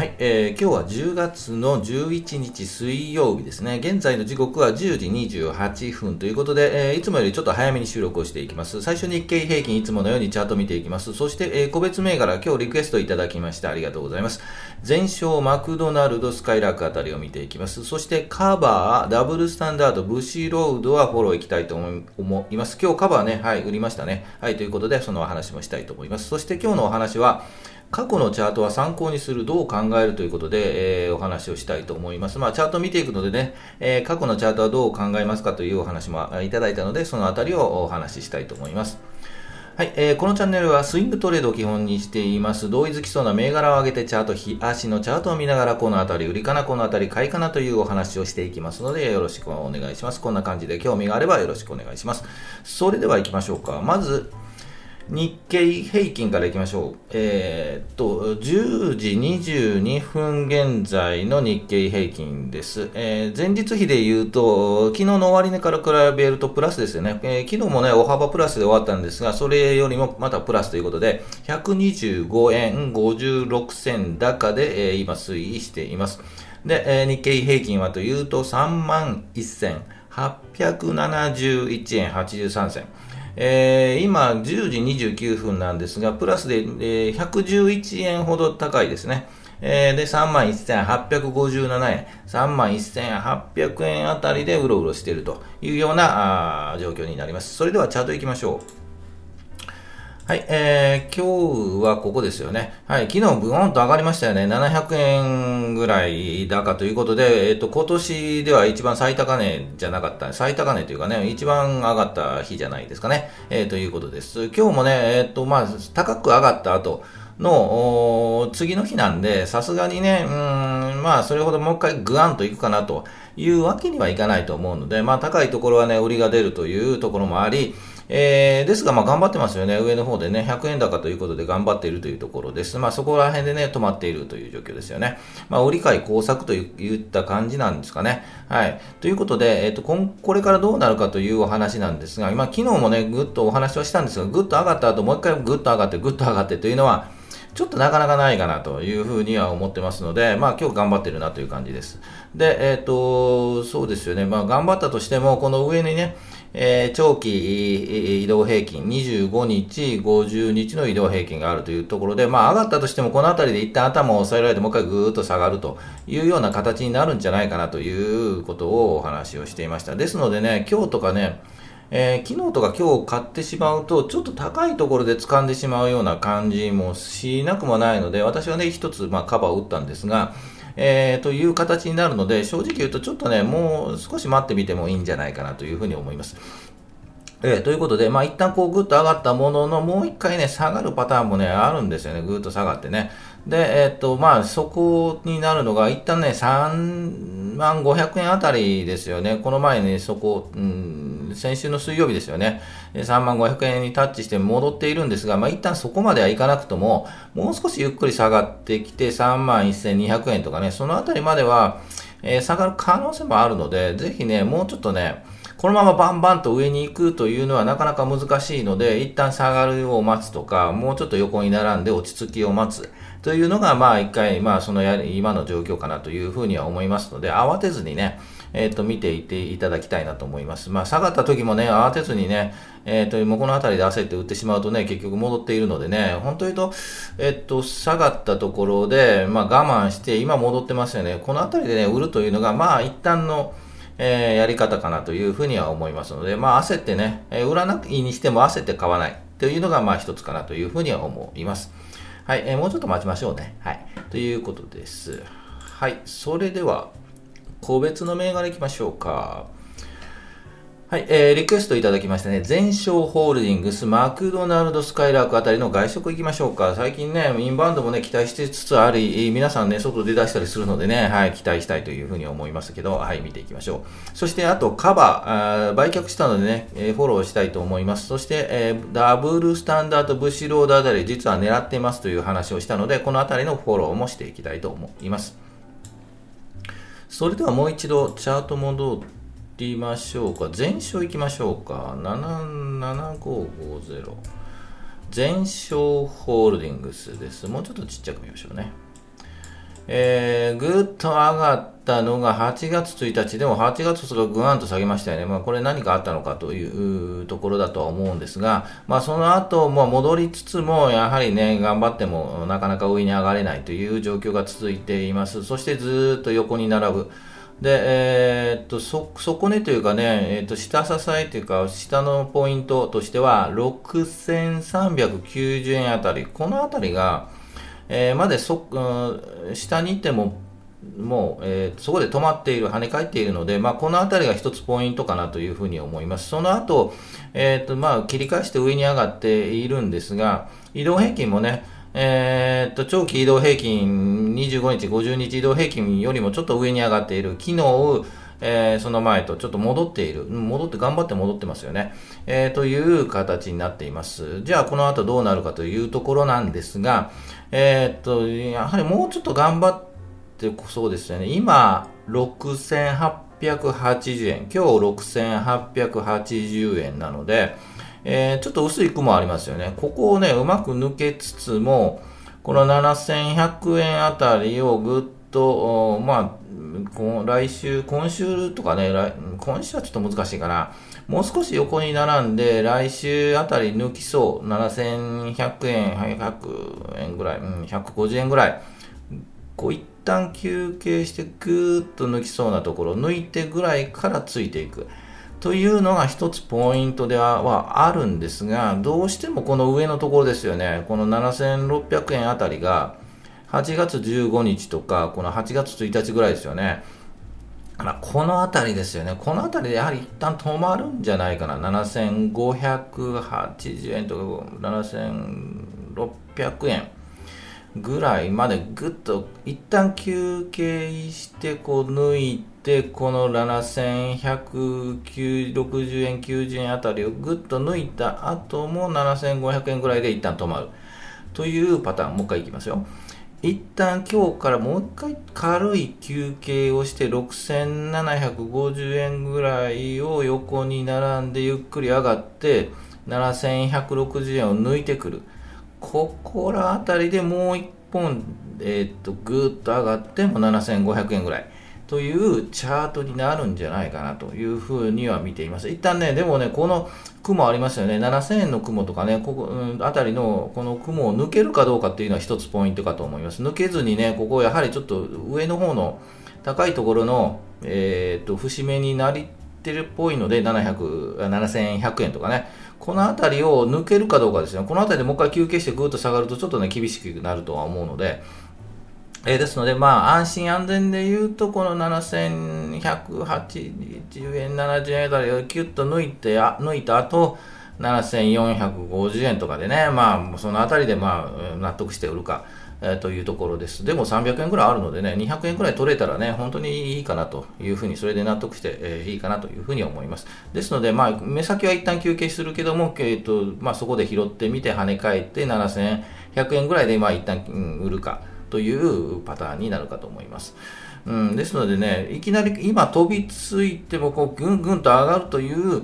はい、えー、今日は10月の11日水曜日ですね。現在の時刻は10時28分ということで、えー、いつもよりちょっと早めに収録をしていきます。最初に日経平均いつものようにチャート見ていきます。そして、えー、個別銘柄今日リクエストいただきましてありがとうございます。全勝マクドナルドスカイラークあたりを見ていきます。そしてカバー、ダブルスタンダード、ブシロードはフォローいきたいと思います。今日カバーね、はい、売りましたね。はい、ということでそのお話もしたいと思います。そして今日のお話は、過去のチャートは参考にする、どう考えるということで、えー、お話をしたいと思います。まあ、チャート見ていくのでね、えー、過去のチャートはどう考えますかというお話もいただいたので、そのあたりをお話ししたいと思います。はい、えー、このチャンネルはスイングトレードを基本にしています。同意づきそうな銘柄を上げてチャート、日足のチャートを見ながら、このあたり、売りかな、このあたり、買いかなというお話をしていきますので、よろしくお願いします。こんな感じで興味があればよろしくお願いします。それでは行きましょうか。まず、日経平均からいきましょう。えー、っと、10時22分現在の日経平均です。えー、前日比で言うと、昨日の終値から比べるとプラスですよね。えー、昨日もね、大幅プラスで終わったんですが、それよりもまたプラスということで、125円56銭高で、えー、今推移しています。で、えー、日経平均はというと、3万1871円83銭。えー、今10時29分なんですが、プラスで、えー、111円ほど高いですね。えー、で、31,857円、31,800円あたりでうろうろしているというような状況になります。それではチャートいきましょう。はい、えー、今日はここですよね。はい、昨日ブーンと上がりましたよね。700円ぐらい高ということで、えっ、と、今年では一番最高値じゃなかった、最高値というかね、一番上がった日じゃないですかね。えー、ということです。今日もね、えっ、と、まあ、高く上がった後、の次の日なんで、さすがにね、うん、まあ、それほどもう一回グワンといくかなというわけにはいかないと思うので、まあ、高いところはね、売りが出るというところもあり、えー、ですが、まあ、頑張ってますよね。上の方でね、100円高ということで頑張っているというところです。まあ、そこら辺でね、止まっているという状況ですよね。まあ、売り買い工作といった感じなんですかね。はい。ということで、えっ、ー、と、これからどうなるかというお話なんですが、今、昨日もね、ぐっとお話をしたんですが、ぐっと上がった後、もう一回ぐっと上がって、ぐっと上がってというのは、ちょっとなかなかないかなというふうには思ってますので、まあ今日頑張ってるなという感じです。で、えっ、ー、と、そうですよね。まあ頑張ったとしても、この上にね、えー、長期移動平均、25日、50日の移動平均があるというところで、まあ、上がったとしても、この辺りで一旦頭を押さえられて、もう一回ぐーっと下がるというような形になるんじゃないかなということをお話をしていました。ですのでね、今日とかね、えー、昨日とか今日買ってしまうと、ちょっと高いところで掴んでしまうような感じもしなくもないので、私はね、一つ、まあ、カバーを打ったんですが、えー、という形になるので、正直言うとちょっとね、もう少し待ってみてもいいんじゃないかなというふうに思います。えー、ということで、まあ、一旦こうぐっと上がったものの、もう一回ね、下がるパターンもね、あるんですよね。ぐっと下がってね。で、え、っと、まあ、そこになるのが、一旦ね、3万500円あたりですよね。この前ね、そこ、うん、先週の水曜日ですよね。3万500円にタッチして戻っているんですが、まあ、一旦そこまではいかなくとも、もう少しゆっくり下がってきて、3万1200円とかね、そのあたりまでは、えー、下がる可能性もあるので、ぜひね、もうちょっとね、このままバンバンと上に行くというのはなかなか難しいので、一旦下がるを待つとか、もうちょっと横に並んで落ち着きを待つというのが、まあ一回、まあそのや今の状況かなというふうには思いますので、慌てずにね、えっ、ー、と、見ていていただきたいなと思います。まあ、下がった時もね、慌てずにね、えっ、ー、と、もうこの辺りで焦って売ってしまうとね、結局戻っているのでね、本当に言うと、えっ、ー、と、下がったところで、まあ、我慢して、今戻ってますよね。この辺りでね、売るというのが、まあ、一旦の、えー、やり方かなというふうには思いますので、まあ、焦ってね、えー、売らないにしても焦って買わないというのが、まあ、一つかなというふうには思います。はい、えー、もうちょっと待ちましょうね。はい。ということです。はい、それでは、個別の銘柄いきましょうか。はい、えー、リクエストいただきましたね。全商ホールディングス、マクドナルド、スカイラークあたりの外食行きましょうか。最近ね、インバウンドもね、期待しつつあり、皆さんね、外出だしたりするのでね、はい、期待したいというふうに思いますけど、はい、見ていきましょう。そして、あと、カバー、売却したのでね、え、フォローしたいと思います。そして、えー、ダブルスタンダードブシロードあたり、実は狙ってますという話をしたので、このあたりのフォローもしていきたいと思います。それではもう一度、チャート戻って、りましょうか。全勝いきましょうか。77550。全勝ホールディングスです。もうちょっとちっちゃく見ましょうね。えー、ぐっと上がったのが8月1日、でも8月それぐわんと下げましたよね。まあ、これ何かあったのかというところだとは思うんですが、まあ、その後、まあ、戻りつつも、やはりね、頑張ってもなかなか上に上がれないという状況が続いています。そしてずっと横に並ぶ。で、えー、っと、そ、底根というかね、えー、っと、下支えというか、下のポイントとしては、6390円あたり。このあたりが、えー、までそ、うん、下に行っても、もう、えー、そこで止まっている、跳ね返っているので、まあ、この辺りが一つポイントかなというふうに思います。その後、えーとまあ、切り返して上に上がっているんですが、移動平均もね、えー、と長期移動平均25日、50日移動平均よりもちょっと上に上がっている、昨日、えー、その前とちょっと戻っている、戻って頑張って戻ってますよね、えー、という形になっています。じゃあこの後どうなるかというところなんですが、えっ、と、やはりもうちょっと頑張ってそうですよね。今、6880円。今日6880円なので、えー、ちょっと薄い雲ありますよね。ここをね、うまく抜けつつも、この7100円あたりをぐっと、まあ、来週、今週とかね、今週はちょっと難しいかな。もう少し横に並んで、来週あたり抜きそう。7100円、100円ぐらい、うん、150円ぐらい。こう一旦休憩してぐーっと抜きそうなところ、抜いてぐらいからついていく。というのが一つポイントではあるんですが、どうしてもこの上のところですよね。この7600円あたりが、8月15日とか、この8月1日ぐらいですよね。あ、この辺りですよね。この辺りでやはり一旦止まるんじゃないかな。7580円とか7600円ぐらいまでぐっと一旦休憩してこう抜いててこの7160円90円あたりをぐっと抜いた後も7500円ぐらいで一旦止まるというパターンもう一回いきますよ。一旦今日からもう一回軽い休憩をして6750円ぐらいを横に並んでゆっくり上がって7160円を抜いてくる。ここら辺りでもう一本、えー、っと、ぐーっと上がっても7500円ぐらい。というチャートになるんじゃないかなというふうには見ています。一旦ね、でもね、この雲ありますよね、7000円の雲とかね、ここ、うん、あたりのこの雲を抜けるかどうかっていうのは一つポイントかと思います。抜けずにね、ここやはりちょっと上の方の高いところの、えー、っと、節目になりてるっぽいので、700、7100円とかね、この辺りを抜けるかどうかですね、この辺りでもう一回休憩してぐーっと下がるとちょっとね、厳しくなるとは思うので、えー、ですので、まあ、安心安全で言うと、この7180円、70円あたりをキュッと抜いて、抜いた後、7450円とかでね、まあ、そのあたりで、まあ、納得して売るか、えー、というところです。でも300円くらいあるのでね、200円くらい取れたらね、本当にいいかなというふうに、それで納得して、えー、いいかなというふうに思います。ですので、まあ、目先は一旦休憩するけども、えーとまあ、そこで拾ってみて、跳ね返って7100円ぐらいで、まあ、一旦、うん、売るか。というパターンになるかと思います。うん、ですのでね、いきなり今飛びついてもこうぐんぐんと上がるという、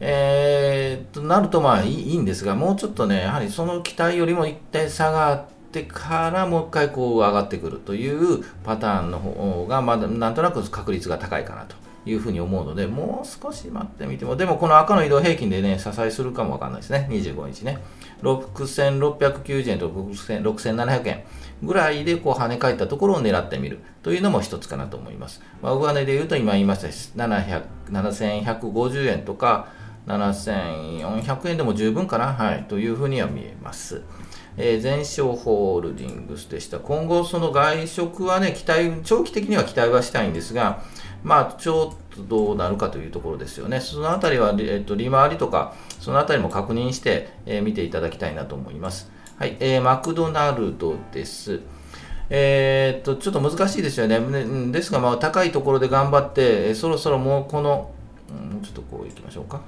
えー、となるとまあいいんですが、もうちょっとね、やはりその期待よりも一体下がってからもう一回こう上がってくるというパターンの方が、まだなんとなく確率が高いかなと。いうふうに思うので、もう少し待ってみても、でもこの赤の移動平均でね、支えするかもわかんないですね。25日ね。6690円と6700円ぐらいでこう跳ね返ったところを狙ってみるというのも一つかなと思います。まあ、上値で言うと今言いました7150円とか7400円でも十分かな、はい、というふうには見えます。えー、全商ホールディングスでした。今後その外食はね、期待、長期的には期待はしたいんですが、まあ、ちょっとどうなるかというところですよね。そのあたりは、えっと、利回りとか、そのあたりも確認して、えー、見ていただきたいなと思います。はい、えー、マクドナルドです。えー、っと、ちょっと難しいですよね。ですが、まあ、高いところで頑張って、えそろそろもうこの、うん、ちょっとこう行きましょうか。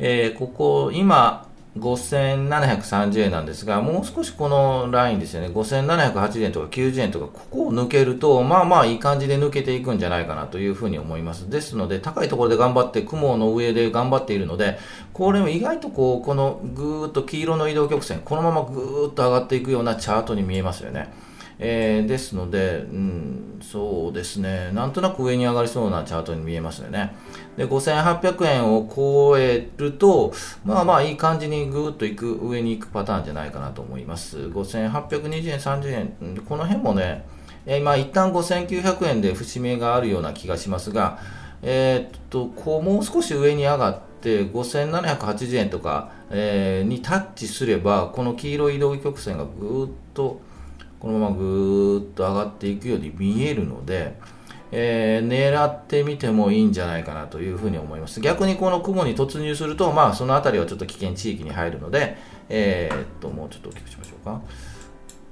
えー、ここ、今、5730円なんですが、もう少しこのラインですよね、5780円とか90円とか、ここを抜けると、まあまあいい感じで抜けていくんじゃないかなというふうに思います。ですので、高いところで頑張って、雲の上で頑張っているので、これも意外とこう、このぐーっと黄色の移動曲線、このままぐーっと上がっていくようなチャートに見えますよね。えー、ですので、うん、そうですね、なんとなく上に上がりそうなチャートに見えますよね。で、5800円を超えると、まあまあいい感じにぐーっといく、上に行くパターンじゃないかなと思います。5820円、30円、この辺もね、今一旦5900円で節目があるような気がしますが、えー、っと、こうもう少し上に上がって、5780円とか、えー、にタッチすれば、この黄色い移動曲線がぐーっと、このままぐーっと上がっていくように見えるので、えー、狙ってみてもいいんじゃないかなというふうに思います。逆にこの雲に突入すると、まあ、その辺りはちょっと危険地域に入るので、えー、っと、もうちょっと大きくしましょうか。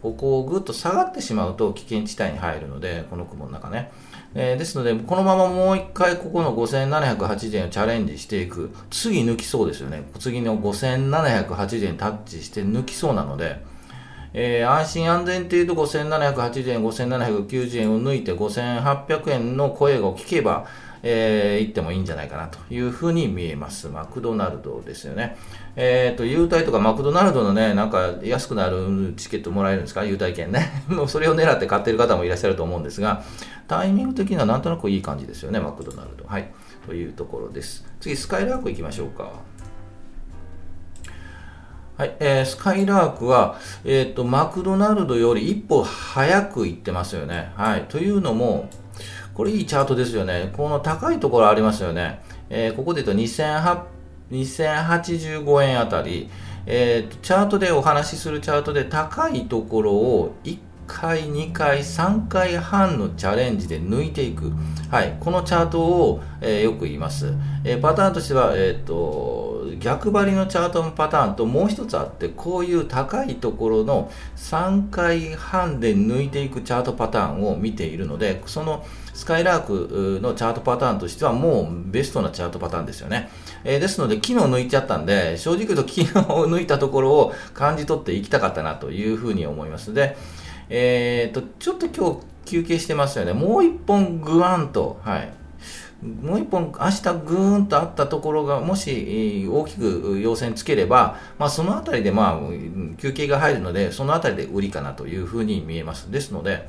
ここをぐっと下がってしまうと危険地帯に入るので、この雲の中ね。えー、ですので、このままもう一回ここの5780円をチャレンジしていく。次抜きそうですよね。次の5780円タッチして抜きそうなので、えー、安心安全っていうと5780円、5790円を抜いて5800円の声を聞けば、えー、行ってもいいんじゃないかなというふうに見えます。マクドナルドですよね。えっ、ー、と、優待とかマクドナルドのね、なんか安くなるチケットもらえるんですか？優待券ね。もうそれを狙って買ってる方もいらっしゃると思うんですが、タイミング的にはなんとなくいい感じですよね、マクドナルド。はい。というところです。次、スカイラーク行きましょうか。はい、えー、スカイラークは、えっ、ー、と、マクドナルドより一歩早く行ってますよね。はい。というのも、これいいチャートですよね。この高いところありますよね。えー、ここで言うと2085円あたり、えーと、チャートでお話しするチャートで高いところを一回、2回、3回半のチャレンジで抜いていく。はい。このチャートを、えー、よく言います。えー、パターンとしては、えっ、と、逆張りのチャートのパターンともう一つあってこういう高いところの3回半で抜いていくチャートパターンを見ているのでそのスカイラークのチャートパターンとしてはもうベストなチャートパターンですよね、えー、ですので昨日抜いちゃったんで正直言うと昨日抜いたところを感じ取っていきたかったなというふうに思いますでえーと、とちょっと今日休憩してますよねもう一本グワンとはいもう一本、明日ぐーんとあったところが、もし大きく陽線つければ、まあ、そのあたりで、まあ、休憩が入るので、そのあたりで売りかなというふうに見えます。ですので、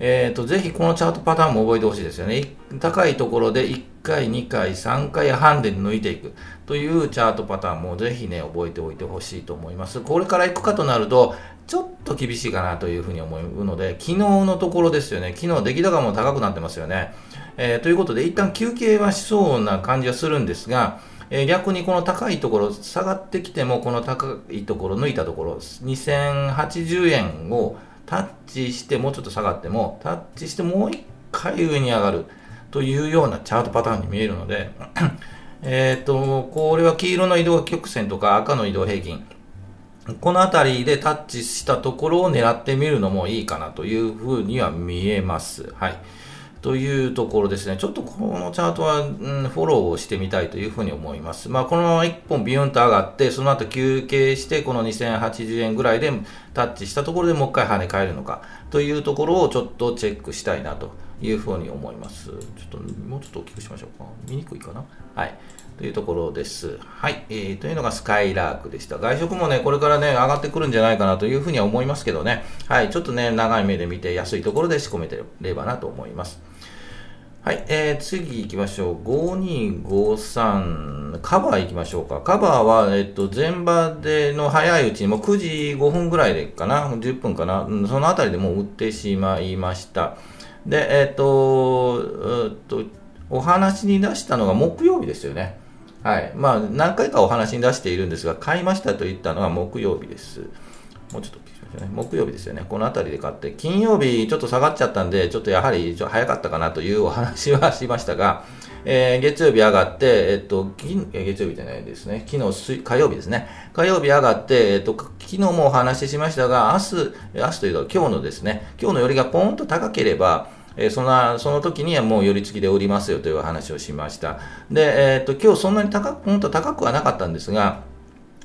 えーと、ぜひこのチャートパターンも覚えてほしいですよね。高いところで1回、2回、3回半で抜いていくというチャートパターンもぜひね、覚えておいてほしいと思います。これから行くかとなると、ちょっと厳しいかなというふうに思うので、昨日のところですよね。昨日出来高も高くなってますよね。えー、ということで、一旦休憩はしそうな感じはするんですが、えー、逆にこの高いところ、下がってきても、この高いところ、抜いたところ、2080円をタッチして、もうちょっと下がっても、タッチしてもう一回上に上がるというようなチャートパターンに見えるので、えっと、これは黄色の移動曲線とか赤の移動平均、この辺りでタッチしたところを狙ってみるのもいいかなというふうには見えます。はい。というところですね。ちょっとこのチャートは、うん、フォローをしてみたいというふうに思います。まあ、このまま1本ビヨンと上がって、その後休憩して、この2080円ぐらいでタッチしたところでもう一回跳ね返るのかというところをちょっとチェックしたいなというふうに思います。ちょっと、もうちょっと大きくしましょうか。見にくいかなはい。というところです。はい。えー、というのがスカイラークでした。外食もね、これからね、上がってくるんじゃないかなというふうには思いますけどね。はい。ちょっとね、長い目で見て安いところで仕込めてればなと思います。はい、えー、次行きましょう。5253、カバー行きましょうか。カバーは、えっと、前場での早いうちにもう9時5分ぐらいでかな、10分かな、そのあたりでもう売ってしまいました。で、えっと、えっと、お話に出したのが木曜日ですよね。はい。まあ、何回かお話に出しているんですが、買いましたと言ったのは木曜日です。もうちょっと木曜日ですよね。この辺りで買って、金曜日ちょっと下がっちゃったんで、ちょっとやはり早かったかなというお話はしましたが、えー、月曜日上がって、えっと、月曜日じゃないですね。昨日、火曜日ですね。火曜日上がって、えっと、昨日もお話ししましたが、明日、明日というと今日のですね、今日のよりがポーンと高ければ、えそのその時にはもう寄り付きで売りますよという話をしました。で、えっと今日そんなに高く、本当高くはなかったんですが、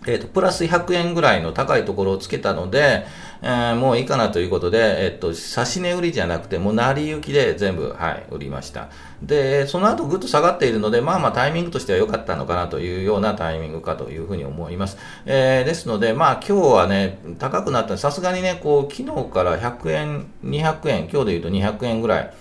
えっ、と、プラス100円ぐらいの高いところをつけたので、えー、もういいかなということで、えっ、と、指値売りじゃなくて、もう成り行きで全部、はい、売りました。で、その後ぐっと下がっているので、まあまあタイミングとしては良かったのかなというようなタイミングかというふうに思います。えー、ですので、まあ今日はね、高くなった、さすがにね、こう、昨日から100円、200円、今日で言うと200円ぐらい、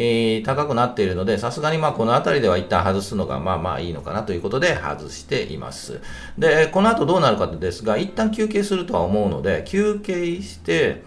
えー、高くなっているので、さすがにまあこの辺りでは一旦外すのがまあまあいいのかなということで外しています。で、この後どうなるかですが、一旦休憩するとは思うので、休憩して、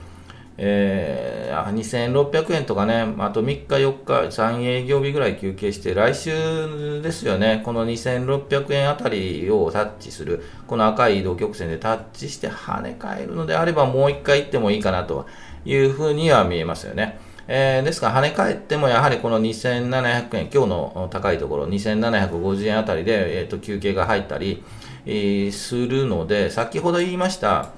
えー、2600円とかね、あと3日、4日、3営業日ぐらい休憩して、来週ですよね、この2600円あたりをタッチする、この赤い移動曲線でタッチして跳ね返るのであれば、もう1回行ってもいいかなというふうには見えますよね。えー、ですから跳ね返ってもやはりこの2700円、今日の高いところ、2750円あたりで、えーと、休憩が入ったり、えー、するので、先ほど言いました、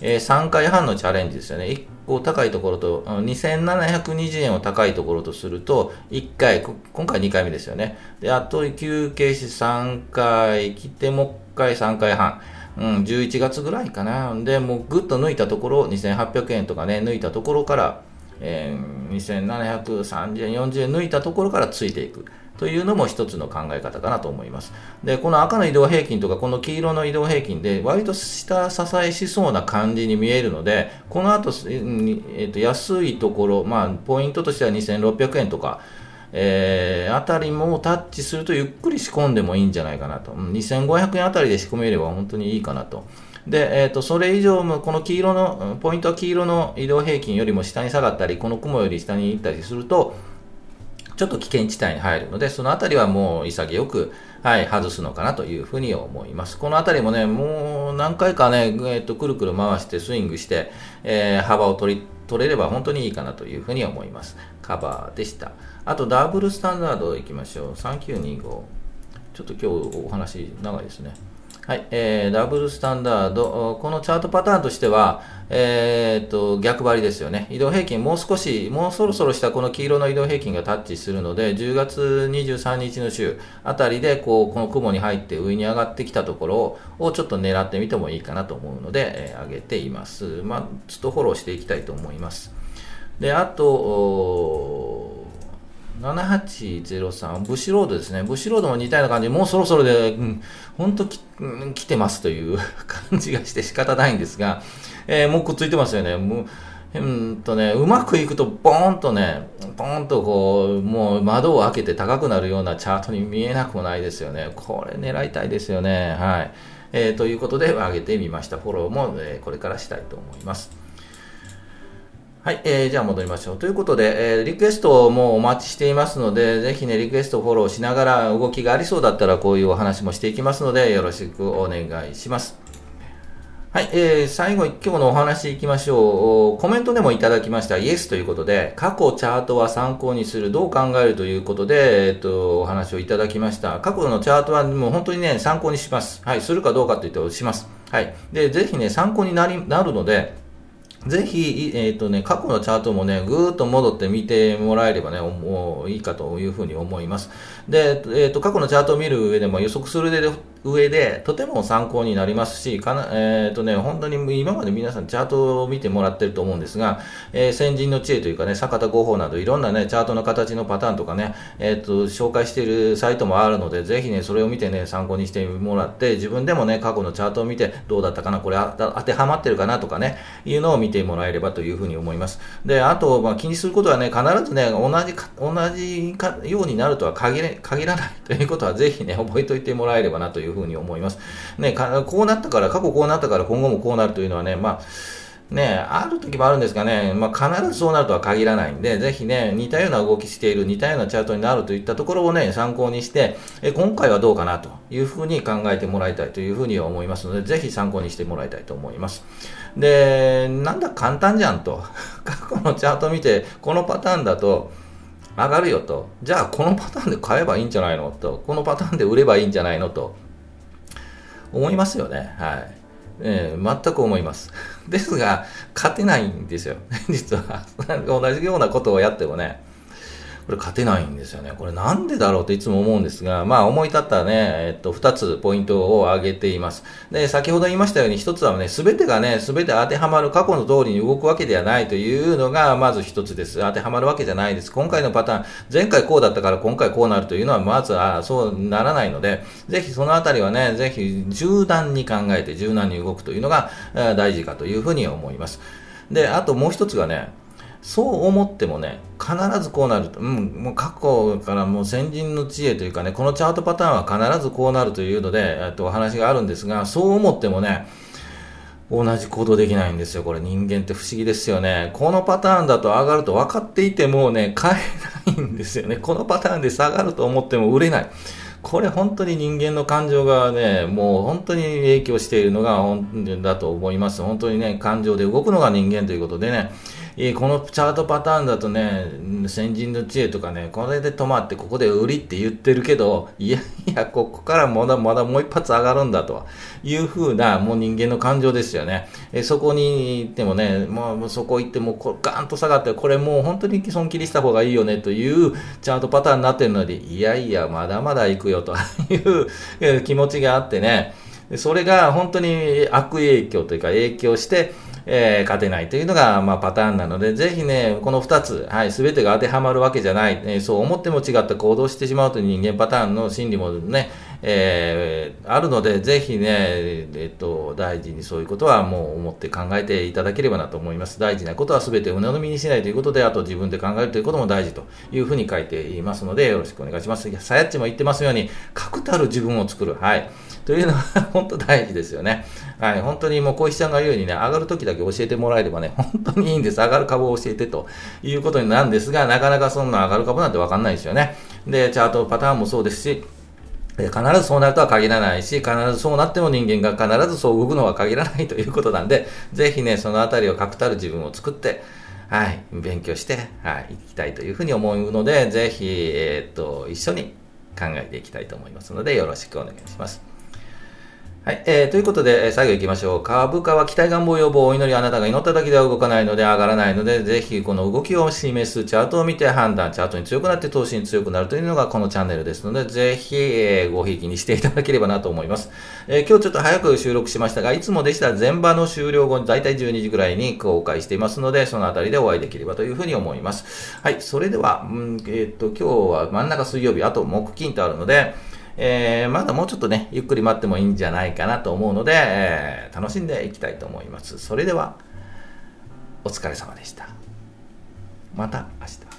えー、3回半のチャレンジですよね。1個高いところと、2720円を高いところとすると、1回、今回2回目ですよね。で、あと休憩し3回来て、もう1回3回半。うん、11月ぐらいかな。で、もうぐっと抜いたところ、2800円とかね、抜いたところから、えー、2730円、40円抜いたところからついていくというのも一つの考え方かなと思います。で、この赤の移動平均とか、この黄色の移動平均で、割と下支えしそうな感じに見えるので、この後、えー、と安いところ、まあ、ポイントとしては2600円とか、えー、あたりもタッチするとゆっくり仕込んでもいいんじゃないかなと。2500円あたりで仕込めれば本当にいいかなと。で、えっ、ー、と、それ以上も、この黄色の、ポイントは黄色の移動平均よりも下に下がったり、この雲より下に行ったりすると、ちょっと危険地帯に入るので、そのあたりはもう潔く、はい、外すのかなというふうに思います。このあたりもね、もう何回かね、えっ、と、くるくる回してスイングして、えー、幅を取り、取れれば本当にいいかなというふうに思います。カバーでした。あと、ダブルスタンダードいきましょう。3925。ちょっと今日お話長いですね。はい、えー、ダブルスタンダード、このチャートパターンとしては、えー、っと、逆張りですよね。移動平均、もう少し、もうそろそろしたこの黄色の移動平均がタッチするので、10月23日の週あたりで、こう、この雲に入って上に上がってきたところをちょっと狙ってみてもいいかなと思うので、えー、上げています。まあ、ちょっとフォローしていきたいと思います。で、あと、7803、ブシロードですね。ブシロードも似たような感じ、もうそろそろで、うん、本当き、うん、来てますという 感じがして仕方ないんですが、えー、もうくっついてますよね。もううんとね、うまくいくと、ボーンとね、ボーンとこう、もう窓を開けて高くなるようなチャートに見えなくもないですよね。これ狙いたいですよね。はい。えー、ということで、上げてみました。フォローも、え、これからしたいと思います。はい、えー、じゃあ戻りましょう。ということで、えー、リクエストもお待ちしていますので、ぜひね、リクエストフォローしながら動きがありそうだったら、こういうお話もしていきますので、よろしくお願いします。はい、えー、最後、今日のお話いきましょう。コメントでもいただきました、イエスということで、過去チャートは参考にする、どう考えるということで、えっ、と、お話をいただきました。過去のチャートはもう本当にね、参考にします。はい、するかどうかというと、します。はい。で、ぜひね、参考になり、なるので、ぜひ、えっ、ー、とね、過去のチャートもね、ぐーっと戻って見てもらえればね、もういいかというふうに思います。で、えっ、ー、と、過去のチャートを見る上でも予測するで上で、とても参考になりますし、かな、え、ー、とね、本当に今まで皆さんチャートを見てもらってると思うんですが、えー、先人の知恵というかね、坂田合法などいろんなね、チャートの形のパターンとかね、え、ー、と、紹介しているサイトもあるので、ぜひね、それを見てね、参考にしてもらって、自分でもね、過去のチャートを見て、どうだったかな、これ当てはまってるかなとかね、いうのを見てもらえればというふうに思います。で、あと、まあ、気にすることはね、必ずね、同じか、同じかようになるとは限れ限らないということは、ぜひね、覚えておいてもらえればなというふうに思います。ね、こうなったから、過去こうなったから今後もこうなるというのはね、まあ、ね、ある時もあるんですがね、まあ、必ずそうなるとは限らないんで、ぜひね、似たような動きしている、似たようなチャートになるといったところをね、参考にして、え今回はどうかなというふうに考えてもらいたいというふうに思いますので、ぜひ参考にしてもらいたいと思います。で、なんだ簡単じゃんと。過去のチャート見て、このパターンだと、上がるよと。じゃあ、このパターンで買えばいいんじゃないのと。このパターンで売ればいいんじゃないのと。思いますよね。はい。えー、全く思います。ですが、勝てないんですよ。実は。同じようなことをやってもね、これ勝てないんですよね。これなんでだろうといつも思うんですが、まあ思い立ったね、えっと、二つポイントを挙げています。で、先ほど言いましたように、一つはね、すべてがね、すべて当てはまる過去の通りに動くわけではないというのが、まず一つです。当てはまるわけじゃないです。今回のパターン、前回こうだったから今回こうなるというのは、まず、あそうならないので、ぜひそのあたりはね、ぜひ柔軟に考えて柔軟に動くというのが大事かというふうに思います。で、あともう一つがね、そう思ってもね、必ずこうなると、うん、もう過去からもう先人の知恵というかね、このチャートパターンは必ずこうなるというので、えっと、お話があるんですが、そう思ってもね、同じ行動できないんですよ。これ人間って不思議ですよね。このパターンだと上がると分かっていてもね、買えないんですよね。このパターンで下がると思っても売れない。これ本当に人間の感情がね、もう本当に影響しているのが本だと思います。本当にね、感情で動くのが人間ということでね、えこのチャートパターンだとね、先人の知恵とかね、これで止まってここで売りって言ってるけど、いやいや、ここからまだまだもう一発上がるんだというふうな、もう人間の感情ですよね。えそこに行ってもね、もうそこ行ってもこガーンと下がって、これもう本当に損切りした方がいいよねというチャートパターンになってるので、いやいや、まだまだ行くよという気持ちがあってね、それが本当に悪影響というか影響して、えー、勝てないというのが、まあ、パターンなので、ぜひね、この2つ、はい、すべてが当てはまるわけじゃない、えー、そう思っても違った行動してしまうという人間パターンの心理もね、えー、あるので、ぜひね、えっと、大事にそういうことはもう思って考えていただければなと思います。大事なことは全て鵜呑みにしないということで、あと自分で考えるということも大事というふうに書いていますので、よろしくお願いします。さやっちも言ってますように、確たる自分を作る。はい。というのは本当大事ですよね。はい。本当にもう小石ちゃんが言うようにね、上がるときだけ教えてもらえればね、本当にいいんです。上がる株を教えてということになるんですが、なかなかそんな上がる株なんてわかんないですよね。で、チャートパターンもそうですし、必ずそうなるとは限らないし、必ずそうなっても人間が必ずそう動くのは限らないということなんで、ぜひね、そのあたりを確たる自分を作って、はい、勉強して、はい、行きたいというふうに思うので、ぜひ、えー、っと、一緒に考えていきたいと思いますので、よろしくお願いします。はい。えー、ということで、最後行きましょう。株価は期待願望予防、お祈りあなたが祈っただけでは動かないので上がらないので、ぜひこの動きを示すチャートを見て判断、チャートに強くなって投資に強くなるというのがこのチャンネルですので、ぜひ、えー、ごひいきにしていただければなと思います。えー、今日ちょっと早く収録しましたが、いつもでしたら前場の終了後、だいたい12時ぐらいに公開していますので、そのあたりでお会いできればというふうに思います。はい。それでは、うん、えー、っと、今日は真ん中水曜日、あと木金とあるので、えー、まだもうちょっとね、ゆっくり待ってもいいんじゃないかなと思うので、えー、楽しんでいきたいと思います。それでは、お疲れ様でした。また明日。